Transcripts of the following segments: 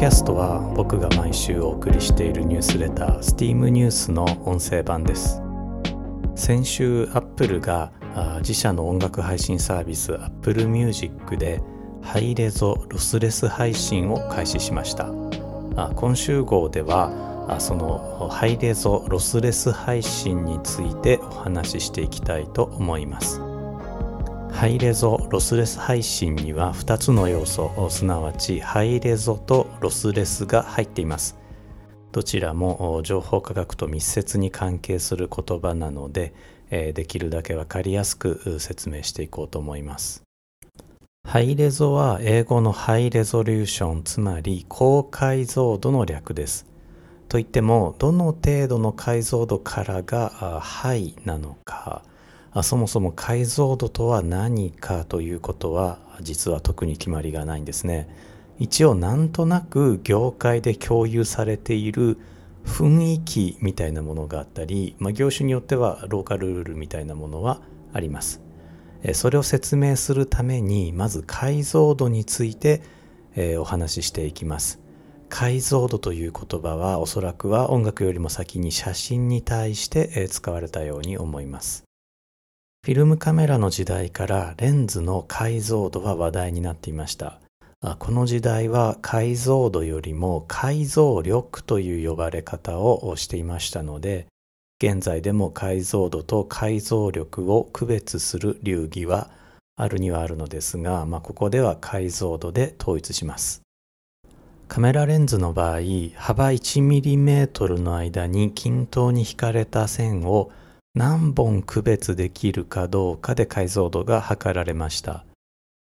キャストは僕が毎週お送りしているニュースレター STEAM ニュースの音声版です。先週 Apple が自社の音楽配信サービス Apple Music でハイレゾロスレス配信を開始しました。今週号ではそのハイレゾロスレス配信についてお話ししていきたいと思います。ハイレゾロスレス配信には2つの要素すなわちハイレゾとロスレスが入っています。どちらも情報科学と密接に関係する言葉なのでできるだけ分かりやすく説明していこうと思います。ハイレゾは英語のハイレゾリューションつまり高解像度の略です。といってもどの程度の解像度からがハイなのかそもそも解像度とは何かということは実は特に決まりがないんですね。一応なんとなく業界で共有されている雰囲気みたいなものがあったり、まあ、業種によってはローカルルールみたいなものはあります。それを説明するためにまず解像度についてお話ししていきます。解像度という言葉はおそらくは音楽よりも先に写真に対して使われたように思います。フィルムカメラの時代からレンズの解像度は話題になっていました。この時代は解像度よりも解像力という呼ばれ方をしていましたので、現在でも解像度と解像力を区別する流儀はあるにはあるのですが、まあ、ここでは解像度で統一します。カメラレンズの場合、幅 1mm の間に均等に引かれた線を何本区別できるかどうかで解像度が測られました。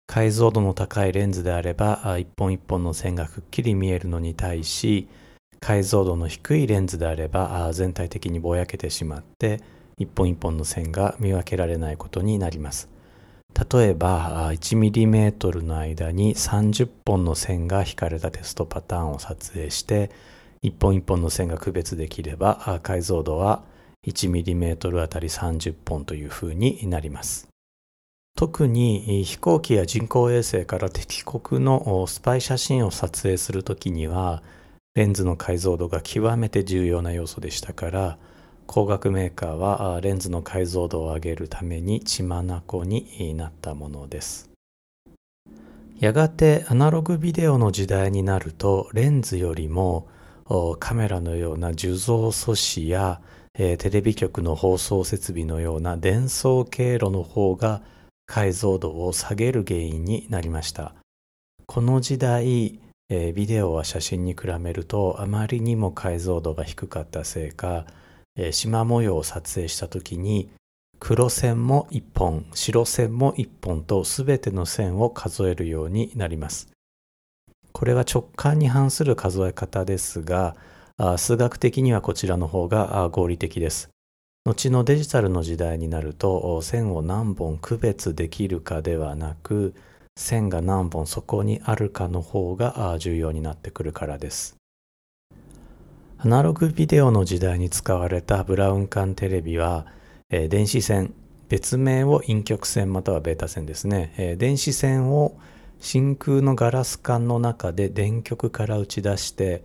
解像度の高いレンズであれば、一本一本の線がくっきり見えるのに対し、解像度の低いレンズであれば、全体的にぼやけてしまって、一本一本の線が見分けられないことになります。例えば、1mm の間に30本の線が引かれたテストパターンを撮影して、一本一本の線が区別できれば、解像度は 1mm あたり30本というふうになります。特に飛行機や人工衛星から敵国のスパイ写真を撮影するときにはレンズの解像度が極めて重要な要素でしたから光学メーカーはレンズの解像度を上げるために血眼になったものです。やがてアナログビデオの時代になるとレンズよりもカメラのような受像素子やえー、テレビ局の放送設備のような伝送経路の方が解像度を下げる原因になりました。この時代、えー、ビデオは写真に比べるとあまりにも解像度が低かったせいか、えー、縞模様を撮影した時に黒線も1本、白線も1本と全ての線を数えるようになります。これは直感に反する数え方ですが、数学的にはこちらの方が合理的です。後のデジタルの時代になると線を何本区別できるかではなく線が何本そこにあるかの方が重要になってくるからです。アナログビデオの時代に使われたブラウン管テレビは、電子線、別名を陰極線またはベータ線ですね、電子線を真空のガラス管の中で電極から打ち出して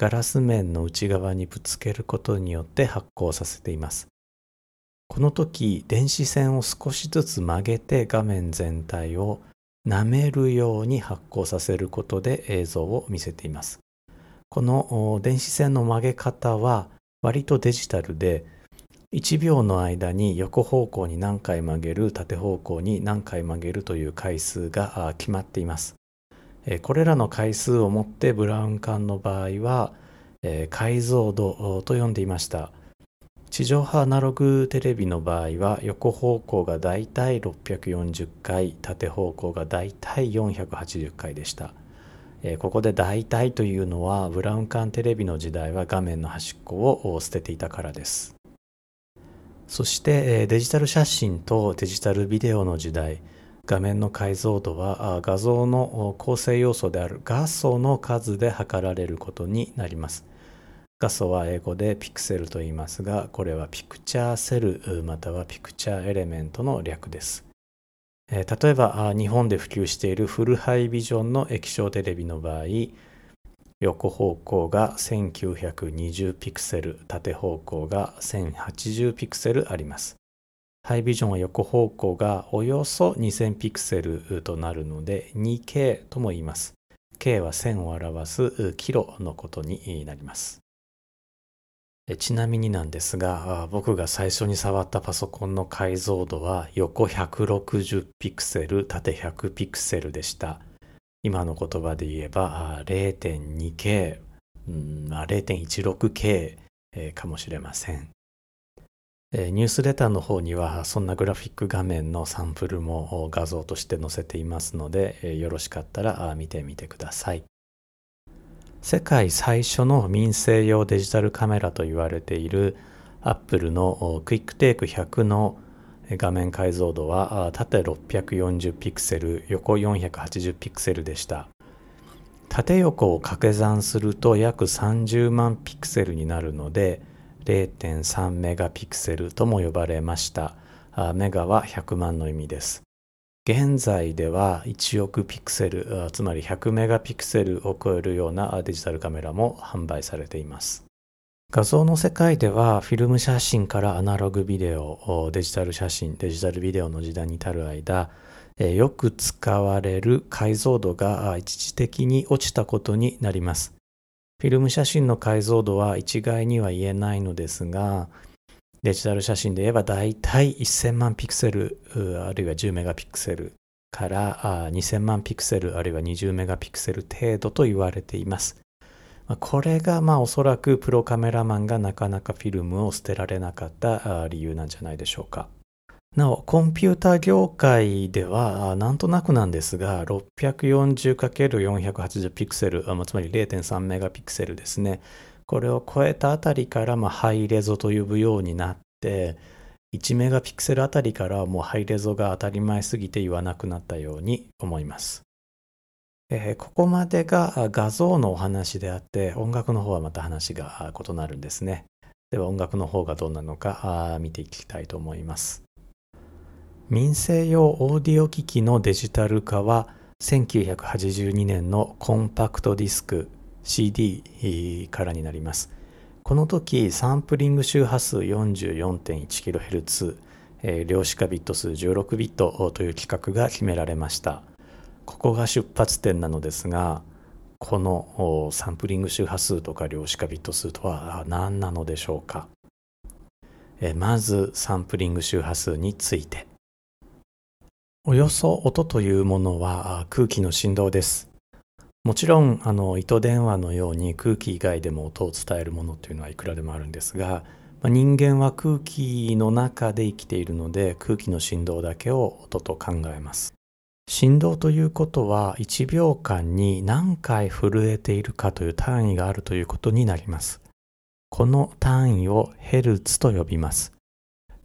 ガラス面の内側にぶつけることによって発光させています。この時、電子線を少しずつ曲げて画面全体を舐めるように発光させることで映像を見せています。この電子線の曲げ方は割とデジタルで1秒の間に横方向に何回曲げる縦方向に何回曲げるという回数が決まっています。これらの回数をもってブラウン管の場合は、解像度と呼んでいました。地上波アナログテレビの場合は横方向がだいたい640回縦方向がだいたい480回でした、ここでだいたいというのはブラウン管テレビの時代は画面の端っこを捨てていたからです。そしてデジタル写真とデジタルビデオの時代。画面の解像度は画像の構成要素である画素の数で測られることになります。画素は英語でピクセルと言いますが、これはピクチャーセルまたはピクチャーエレメントの略です。例えば日本で普及しているフルハイビジョンの液晶テレビの場合、横方向が1920ピクセル縦方向が1080ピクセルありますハイビジョンは横方向がおよそ2000ピクセルとなるので 2K とも言います。K は1000を表すキロのことになります。ちなみになんですが僕が最初に触ったパソコンの解像度は横160ピクセル縦100ピクセルでした。今の言葉で言えば 0.2K、0.16K かもしれません。ニュースレターの方にはそんなグラフィック画面のサンプルも画像として載せていますのでよろしかったら見てみてください。世界最初の民生用デジタルカメラと言われているアップルのクイックテイク100の画面解像度は縦640ピクセル横480ピクセルでした縦横を掛け算すると約30万ピクセルになるので0.3メガピクセルとも呼ばれました。メガは100万の意味です。現在では1億ピクセルつまり100メガピクセルを超えるようなデジタルカメラも販売されています。画像の世界ではフィルム写真からアナログビデオデジタル写真デジタルビデオの時代に至る間よく使われる解像度が一時的に落ちたことになります。フィルム写真の解像度は一概には言えないのですがデジタル写真で言えばだいたい1000万ピクセルあるいは10メガピクセルから2000万ピクセルあるいは20メガピクセル程度と言われていますこれがまあおそらくプロカメラマンがなかなかフィルムを捨てられなかった理由なんじゃないでしょうか。なお、コンピューター業界では、なんとなくなんですが、640×480 ピクセル、つまり0.3メガピクセルですね。これを超えたあたりから、まあ、ハイレゾと呼ぶようになって、1メガピクセルあたりからもうハイレゾが当たり前すぎて言わなくなったように思います。えー、ここまでが画像のお話であって音楽の方はまた話が異なるんですねでは音楽の方がどうなのか見ていきたいと思います民生用オーディオ機器のデジタル化は1982年のコンパクトディスク CD からになります。この時サンプリング周波数 44.1kHz 量子化ビット数16ビットという規格が決められました。ここが出発点なのですがこのサンプリング周波数とか量子化ビット数とは何なのでしょうか。まずサンプリング周波数について。およそ音というものは空気の振動ですもちろんあの糸電話のように空気以外でも音を伝えるものというのはいくらでもあるんですが、まあ、人間は空気の中で生きているので空気の振動だけを音と考えます振動ということは1秒間に何回震えているかという単位があるということになります。この単位をヘルツと呼びます。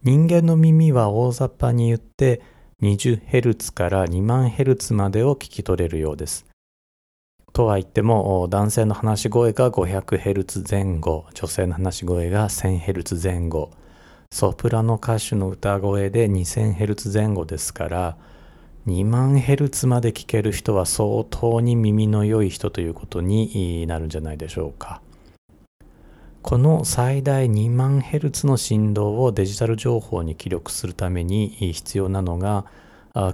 人間の耳は大雑把に言って20ヘルツから2万ヘルツまでを聞き取れるようです。とは言っても男性の話し声が500ヘルツ前後、女性の話し声が1000ヘルツ前後、ソプラノ歌手の歌声で2000ヘルツ前後ですから、2万ヘルツまで聞ける人は相当に耳の良い人ということになるんじゃないでしょうか。この最大2万ヘルツの振動をデジタル情報に記録するために必要なのが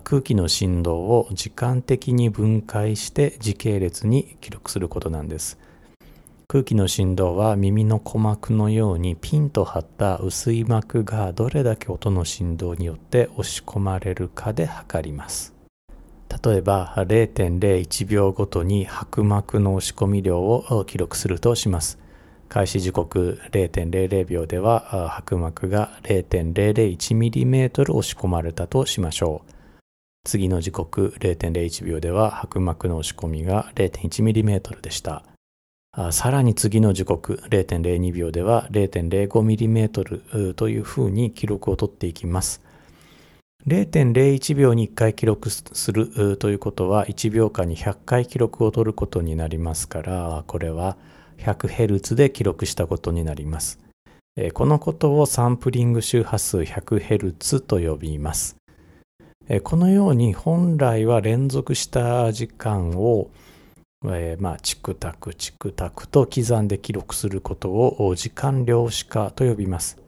空気の振動を時間的に分解して時系列に記録することなんです。空気の振動は耳の鼓膜のようにピンと張った薄い膜がどれだけ音の振動によって押し込まれるかで測ります。例えば0.01秒ごとに拍膜の押し込み量を記録するとします。開始時刻0.00秒では拍膜が 0.001mm 押し込まれたとしましょう。次の時刻0.01秒では拍膜の押し込みが 0.1mm でした。さらに次の時刻0.02秒では 0.05mm というふうに記録を取っていきます。0.01秒に1回記録するということは1秒間に100回記録を取ることになりますからこれは 100Hz で記録したことになります。このことをサンプリング周波数 100Hz と呼びます。このように本来は連続した時間をえー、まあ、チクタクチクタクと刻んで記録することを時間量子化と呼びます。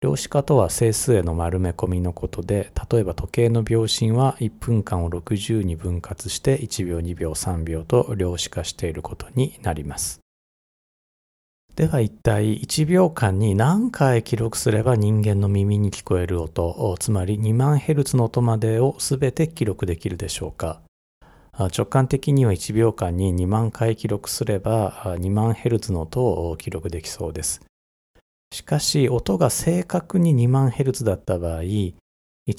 量子化とは整数への丸め込みのことで、例えば時計の秒針は1分間を60に分割して1秒、2秒、3秒と量子化していることになります。では一体1秒間に何回記録すれば人間の耳に聞こえる音、つまり2万ヘルツの音までを全て記録できるでしょうか？直感的には1秒間に2万回記録すれば2万ヘルツの音を記録できそうです。しかし音が正確に2万ヘルツだった場合、1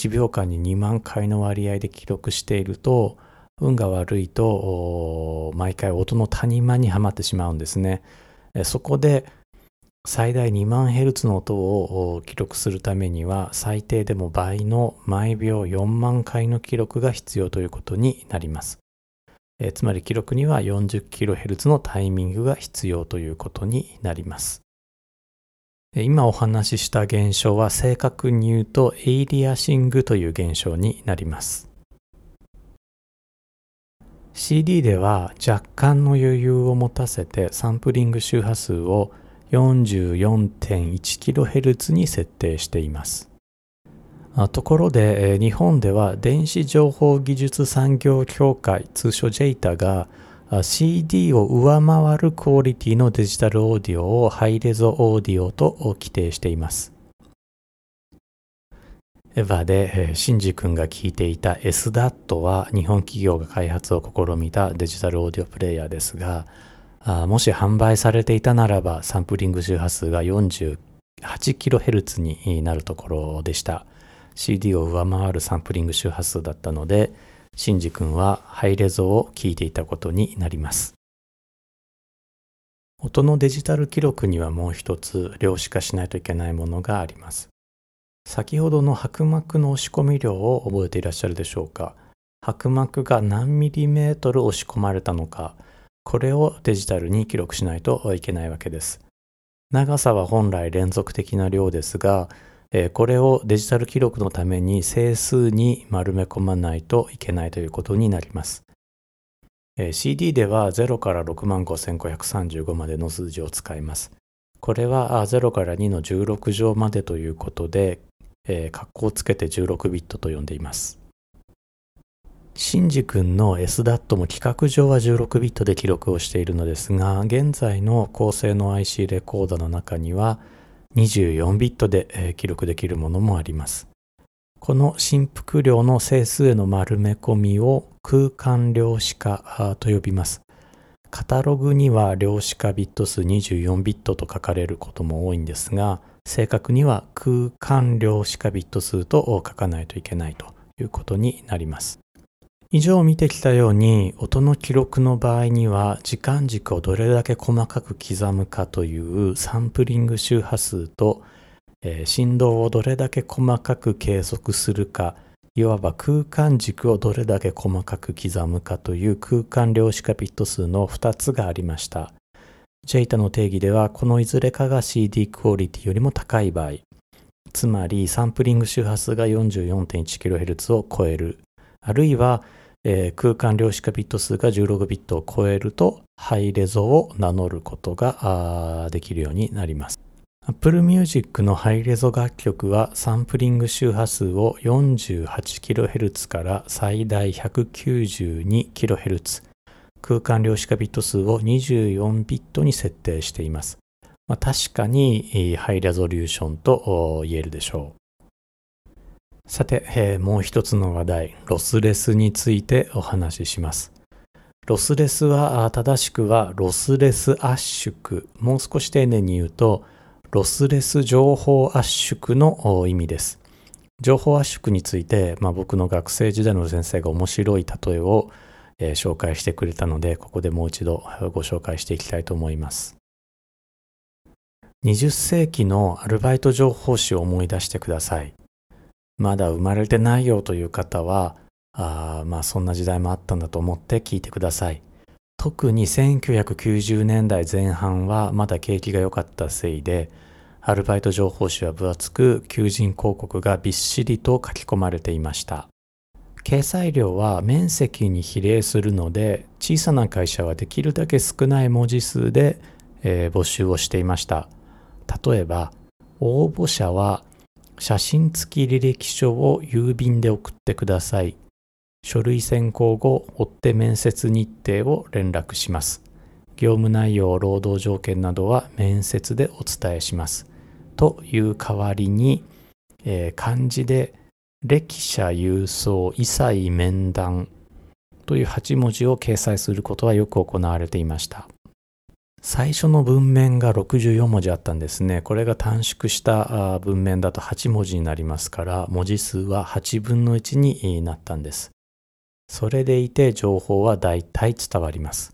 秒間に2万回の割合で記録していると、運が悪いと毎回音の谷間にはまってしまうんですね。そこで最大2万ヘルツの音を記録するためには最低でも倍の毎秒4万回の記録が必要ということになります。えつまり記録には 40kHz のタイミングが必要ということになります。今お話しした現象は正確に言うとエイリアシングという現象になります。CD では若干の余裕を持たせてサンプリング周波数を 44.1kHz に設定しています。ところで日本では電子情報技術産業協会通称 JEITA が CD を上回るクオリティのデジタルオーディオをハイレゾオーディオと規定しています。エヴァで、シンジ君が聞いていた SDAT は日本企業が開発を試みたデジタルオーディオプレイヤーですが、もし販売されていたならばサンプリング周波数が 48kHz になるところでした。CD を上回るサンプリング周波数だったので、シンジ君はハイレゾを聞いていたことになります。音のデジタル記録にはもう一つ量子化しないといけないものがあります。先ほどの薄膜の押し込み量を覚えていらっしゃるでしょうか？薄膜が何ミリメートル押し込まれたのか？これをデジタルに記録しないといけないわけです。長さは本来連続的な量ですがこれをデジタル記録のために整数に丸め込まないといけないということになります。CD では0から65,535までの数字を使います。これは0から2の16乗までということでえー、括弧をつけて16ビットと呼んでいます。シンジ君の SDAT も規格上は16ビットで記録をしているのですが、現在の高性能 IC レコーダーの中には24ビットで、記録できるものもあります。この振幅量の整数への丸め込みを空間量子化と呼びます。カタログには量子化ビット数24ビットと書かれることも多いんですが、正確には空間量子化ビット数と書かないといけないということになります。以上見てきたように音の記録の場合には時間軸をどれだけ細かく刻むかというサンプリング周波数と、えー、振動をどれだけ細かく計測するかいわば空間軸をどれだけ細かく刻むかという空間量子化ビット数の2つがありました。ジェイタの定義ではこのいずれかが CD クオリティよりも高い場合つまりサンプリング周波数が 44.1kHz を超えるあるいは、えー、空間量子化ビット数が16ビットを超えるとハイレゾを名乗ることができるようになります Apple Music のハイレゾ楽曲はサンプリング周波数を 48kHz から最大 192kHz 空間量子化ビット数を24ビットに設定しています。まあ、確かにハイレゾリューションと言えるでしょう。さて、えー、もう一つの話題、ロスレスについてお話しします。ロスレスは、正しくはロスレス圧縮。もう少し丁寧に言うと、ロスレス情報圧縮の意味です。情報圧縮について、まあ、僕の学生時代の先生が面白い例えをえー、紹介してくれたので、ここでもう一度ご紹介していきたいと思います。20世紀のアルバイト情報誌を思い出してください。まだ生まれてないよという方は、あまあそんな時代もあったんだと思って聞いてください。特に1990年代前半はまだ景気が良かったせいで、アルバイト情報誌は分厚く求人広告がびっしりと書き込まれていました。掲載量は面積に比例するので小さな会社はできるだけ少ない文字数で、えー、募集をしていました例えば応募者は写真付き履歴書を郵便で送ってください書類選考後追って面接日程を連絡します業務内容労働条件などは面接でお伝えしますという代わりに、えー、漢字で歴者郵送異彩面談という8文字を掲載することはよく行われていました。最初の文面が64文字あったんですね。これが短縮した文面だと8文字になりますから、文字数は8分の1になったんです。それでいて情報は大体伝わります。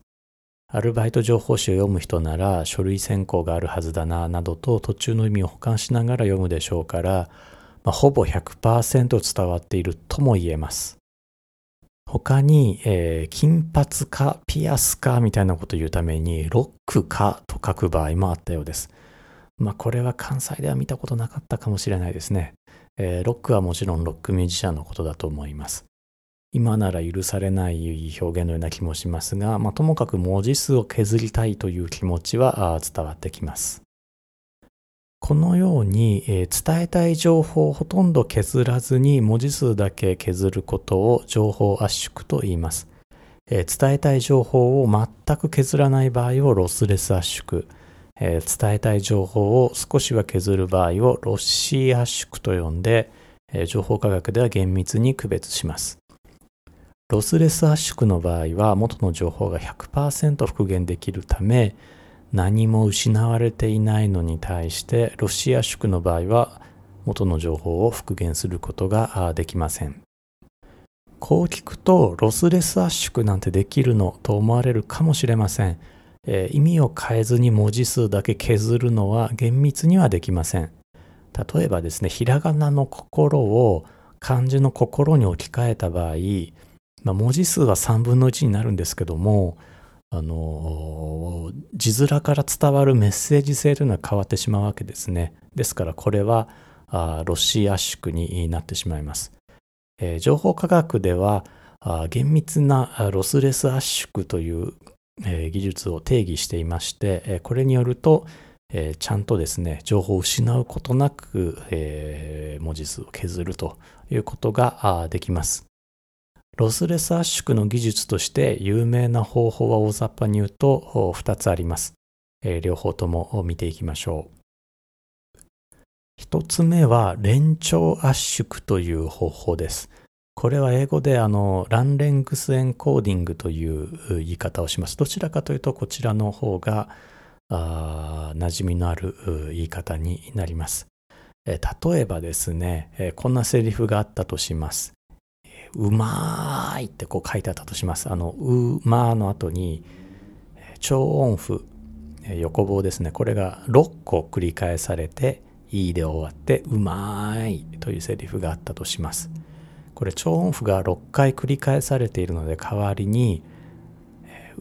アルバイト情報誌を読む人なら書類選考があるはずだな、などと途中の意味を保管しながら読むでしょうから、まあ、ほぼ100%伝わっているとも言えます。他に、えー、金髪かピアスかみたいなことを言うためにロックかと書く場合もあったようです。まあこれは関西では見たことなかったかもしれないですね。えー、ロックはもちろんロックミュージシャンのことだと思います。今なら許されない表現のような気もしますが、まあ、ともかく文字数を削りたいという気持ちは伝わってきます。このように、えー、伝えたい情報をほとんど削らずに文字数だけ削ることを情報圧縮と言います。えー、伝えたい情報を全く削らない場合をロスレス圧縮、えー、伝えたい情報を少しは削る場合をロッシー圧縮と呼んで、え情報科学では厳密に区別します。ロスレス圧縮の場合は元の情報が100%復元できるため、何も失われていないのに対してロシア縮の場合は元の情報を復元することができません。こう聞くとロスレス圧縮なんてできるのと思われるかもしれません、えー、意味を変えずに文字数だけ削るのは厳密にはできません。例えばですね、ひらがなの心を漢字の心に置き換えた場合、まあ、文字数は3分の1になるんですけども、あの字面から伝わるメッセージ性というのは変わってしまうわけですね。ですからこれはあロシア縮になってしまいます。えー、情報科学では厳密なロスレス圧縮という、えー、技術を定義していまして、えー、これによると、えー、ちゃんとですね情報を失うことなく、文字数を削るということができます。ロスレス圧縮の技術として有名な方法は大雑把に言うと2つあります。え両方とも見ていきましょう。1つ目は連長圧縮という方法です。これは英語であのランレングスエンコーディングという言い方をします。どちらかというとこちらの方があ馴染みのある言い方になります。例えばですね、こんなセリフがあったとします。うまーいってこう書いてあったとします。あの、うまーの後に、超音符、横棒ですね。これが6個繰り返されて、いいで終わって、うまーいというセリフがあったとします。これ超音符が6回繰り返されているので、代わりに、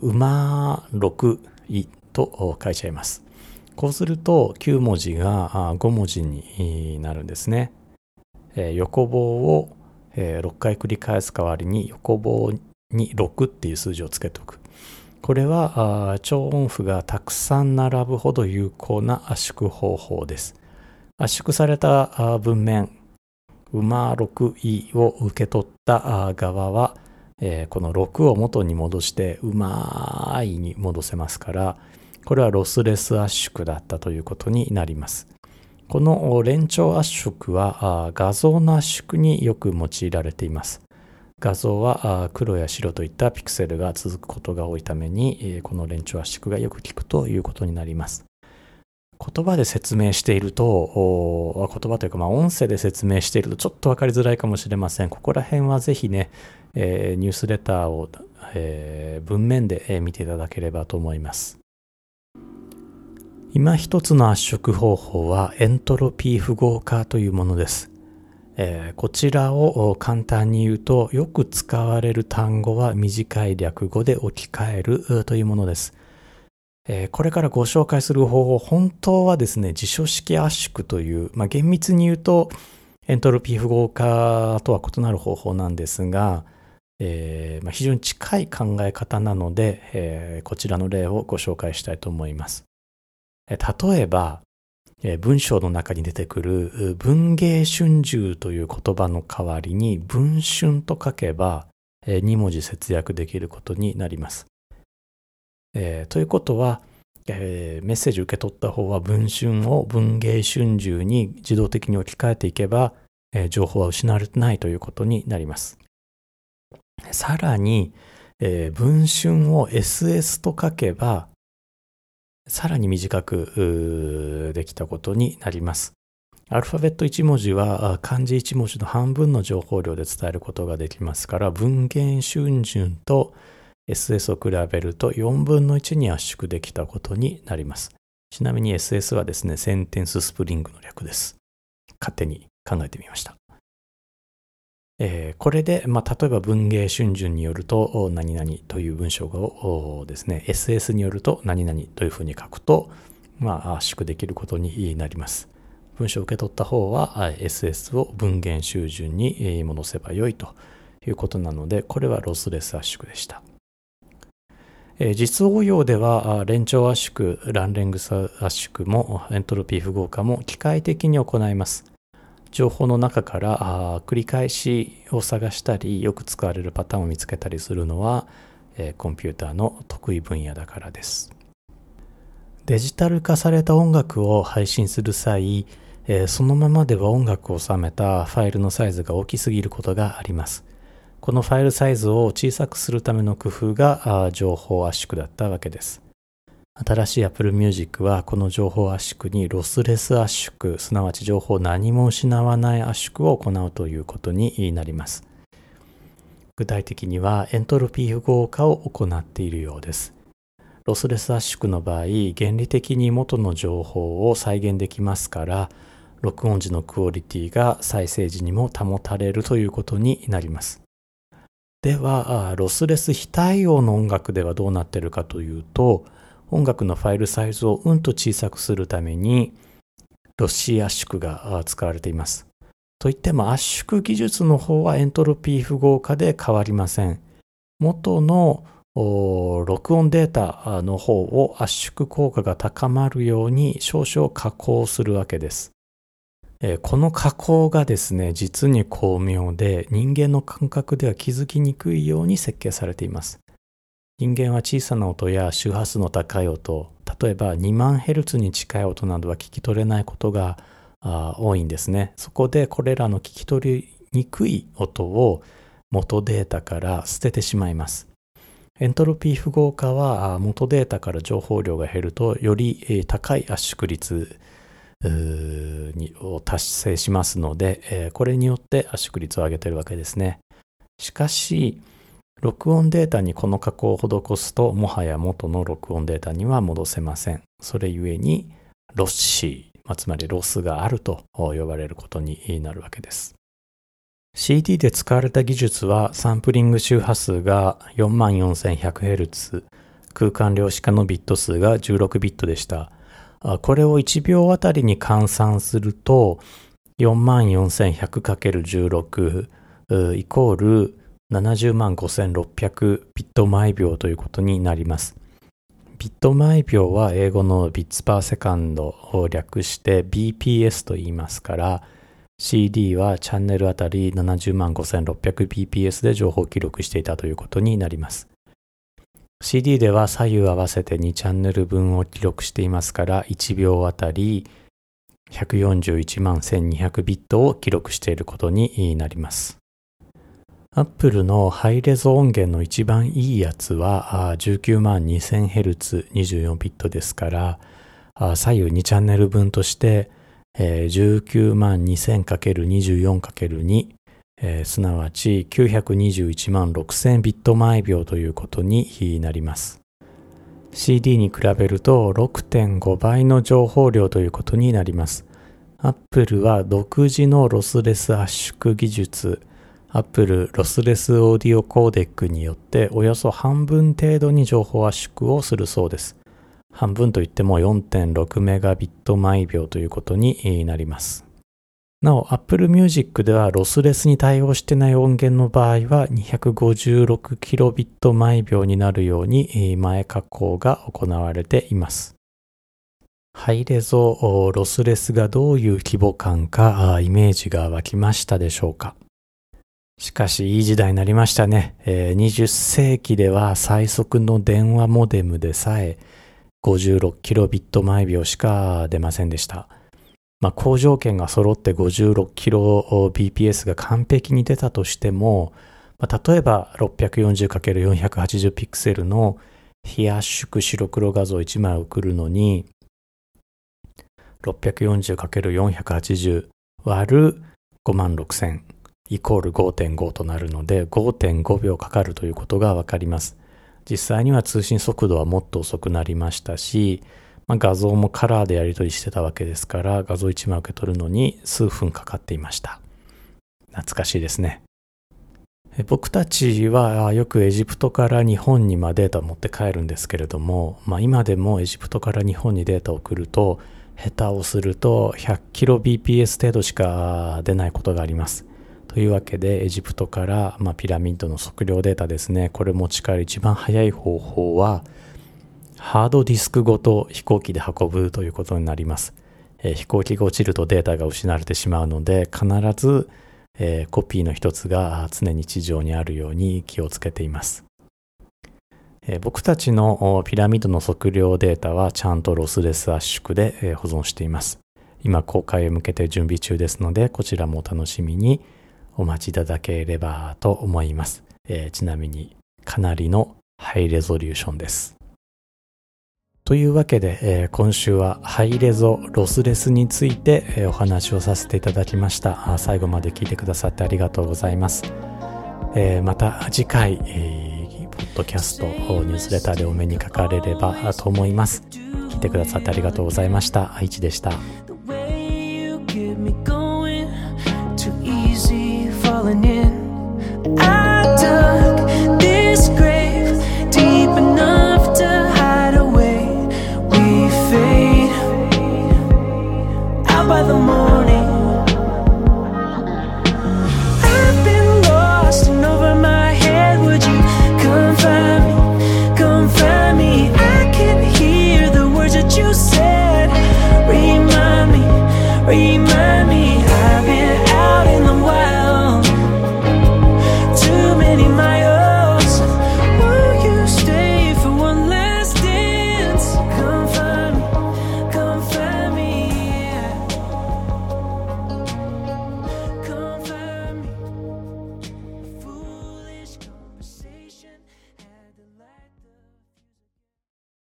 うまー6いと書いちゃいます。こうすると9文字が5文字になるんですね。横棒をえ、6回繰り返す代わりに横棒に6っていう数字をつけておく。これは超音符がたくさん並ぶほど有効な圧縮方法です。圧縮された文面、馬6位を受け取った側は、え、この6を元に戻してうまいに戻せますから、これはロスレス圧縮だったということになります。この連長圧縮は画像の圧縮によく用いられています。画像は黒や白といったピクセルが続くことが多いために、この連長圧縮がよく効くということになります。言葉で説明していると、言葉というか、まあ、音声で説明しているとちょっと分かりづらいかもしれません。ここら辺はぜひね、えー、ニュースレターを、えー、文面で見ていただければと思います。今一つの圧縮方法はエントロピー符号化というものです。えー、こちらを簡単に言うとよく使われる単語は短い略語で置き換えるというものです。えー、これからご紹介する方法、本当はですね、辞書式圧縮という、まあ、厳密に言うと、エントロピー符号化とは異なる方法なんですが、えー、まあ、非常に近い考え方なので、えー、こちらの例をご紹介したいと思います。例えば、文章の中に出てくる文芸春秋という言葉の代わりに文春と書けば、2文字節約できることになります。えということは、えメッセージ受け取った方は文春を文芸春秋に自動的に置き換えていけば、え情報は失われてないということになります。さらに、文春を SS と書けば、さらに短くできたことになります。アルファベット1文字は漢字1文字の半分の情報量で伝えることができますから、文言春春と SS を比べると4分の1に圧縮できたことになります。ちなみに SS はですね、センテンススプリングの略です。勝手に考えてみました。えー、これで、まあ、例えば文芸春秋によると何々という文章をですね、SS によると何々というふうに書くと、まあ、圧縮できることになります。文章を受け取った方は SS を文言集順に戻せばよいということなので、これはロスレス圧縮でした。実応用では連長圧縮、ランレングス圧縮もエントロピー符号化も機械的に行います。情報の中から繰り返しを探したりよく使われるパターンを見つけたりするのは、えー、コンピューターの得意分野だからです。デジタル化された音楽を配信する際、えー、そのままでは音楽を収めたファイルのサイズが大きすぎることがあります。このファイルサイズを小さくするための工夫が情報圧縮だったわけです。新しい Apple Music はこの情報圧縮にロスレス圧縮、すなわち情報を何も失わない圧縮を行うということになります。具体的にはエントロピー符号化を行っているようです。ロスレス圧縮の場合、原理的に元の情報を再現できますから、録音時のクオリティが再生時にも保たれるということになります。では、ロスレス非対応の音楽ではどうなっているかというと、音楽のファイルサイズをうんと小さくするためにロッシー圧縮が使われています。といっても圧縮技術の方はエントロピー符号化で変わりません。元の録音データの方を圧縮効果が高まるように少々加工するわけです。この加工がですね、実に巧妙で人間の感覚では気づきにくいように設計されています。人間は小さな音や周波数の高い音、例えば2万ヘルツに近い音などは聞き取れないことが多いんですね。そこでこれらの聞き取りにくい音を元データから捨ててしまいます。エントロピー符号化は元データから情報量が減るとより高い圧縮率を達成しますので、これによって圧縮率を上げているわけですね。しかし、録音データにこの加工を施すと、もはや元の録音データには戻せません。それゆえに、ロッシー、まあ、つまりロスがあると呼ばれることになるわけです。CD で使われた技術は、サンプリング周波数が 44,100Hz、空間量子化のビット数が16ビットでした。これを1秒あたりに換算すると、44,100×16 イコール70万5600ビット毎秒ということになります。ビット毎秒は英語の bits per second を略して bps と言いますから CD はチャンネルあたり70万 5600bps で情報を記録していたということになります。CD では左右合わせて2チャンネル分を記録していますから1秒あたり141万1200ビットを記録していることになります。Apple のハイレゾ音源の一番いいやつは19万 2000Hz24 ビットですから左右2チャンネル分として19万 2000×24×2 すなわち921万6000ビット毎秒ということになります。CD に比べると6.5倍の情報量ということになります。Apple は独自のロスレス圧縮技術 Apple ロスレスオーディオコーデックによっておよそ半分程度に情報圧縮をするそうです。半分といっても4.6メガビット毎秒ということになります。なお、Apple Music ではロスレスに対応してない音源の場合は 256kbit 毎秒になるように前加工が行われています。ハイレゾロスレスがどういう規模感かイメージが湧きましたでしょうかしかしいい時代になりましたね。20世紀では最速の電話モデムでさえ 56kbit 毎秒しか出ませんでした。まあ、高条件が揃って 56kbps が完璧に出たとしても、まあ、例えば 640×480 ピクセルの非圧縮白黒画像1枚送るのに 640×480 割る5万6000イコール5.5となるので5.5秒かかるということがわかります。実際には通信速度はもっと遅くなりましたし、まあ、画像もカラーでやり取りしてたわけですから画像1枚受け取るのに数分かかっていました。懐かしいですね。僕たちはよくエジプトから日本にデータを持って帰るんですけれども、まあ、今でもエジプトから日本にデータを送ると下手をすると 100kbps 程度しか出ないことがあります。というわけでエジプトから、まあ、ピラミッドの測量データですねこれ持ち帰る一番早い方法はハードディスクごと飛行機で運ぶということになります。えー、飛行機が落ちるとデータが失われてしまうので必ず、えー、コピーの一つが常に地上にあるように気をつけています。えー、僕たちのピラミッドの測量データはちゃんとロスレス圧縮で、え保存しています。今公開へ向けて準備中ですのでこちらもお楽しみにお待ちいただければと思います。えちなみにかなりのハイレゾリューションです。というわけで、えー、今週はハイレゾロスレスについて、えー、お話をさせていただきました。最後まで聞いてくださってありがとうございます、えー、また次回、えー、ポッドキャストニュースレターでお目にかかれればと思います。聞いてくださってありがとうございました。愛知でした。Falling in. I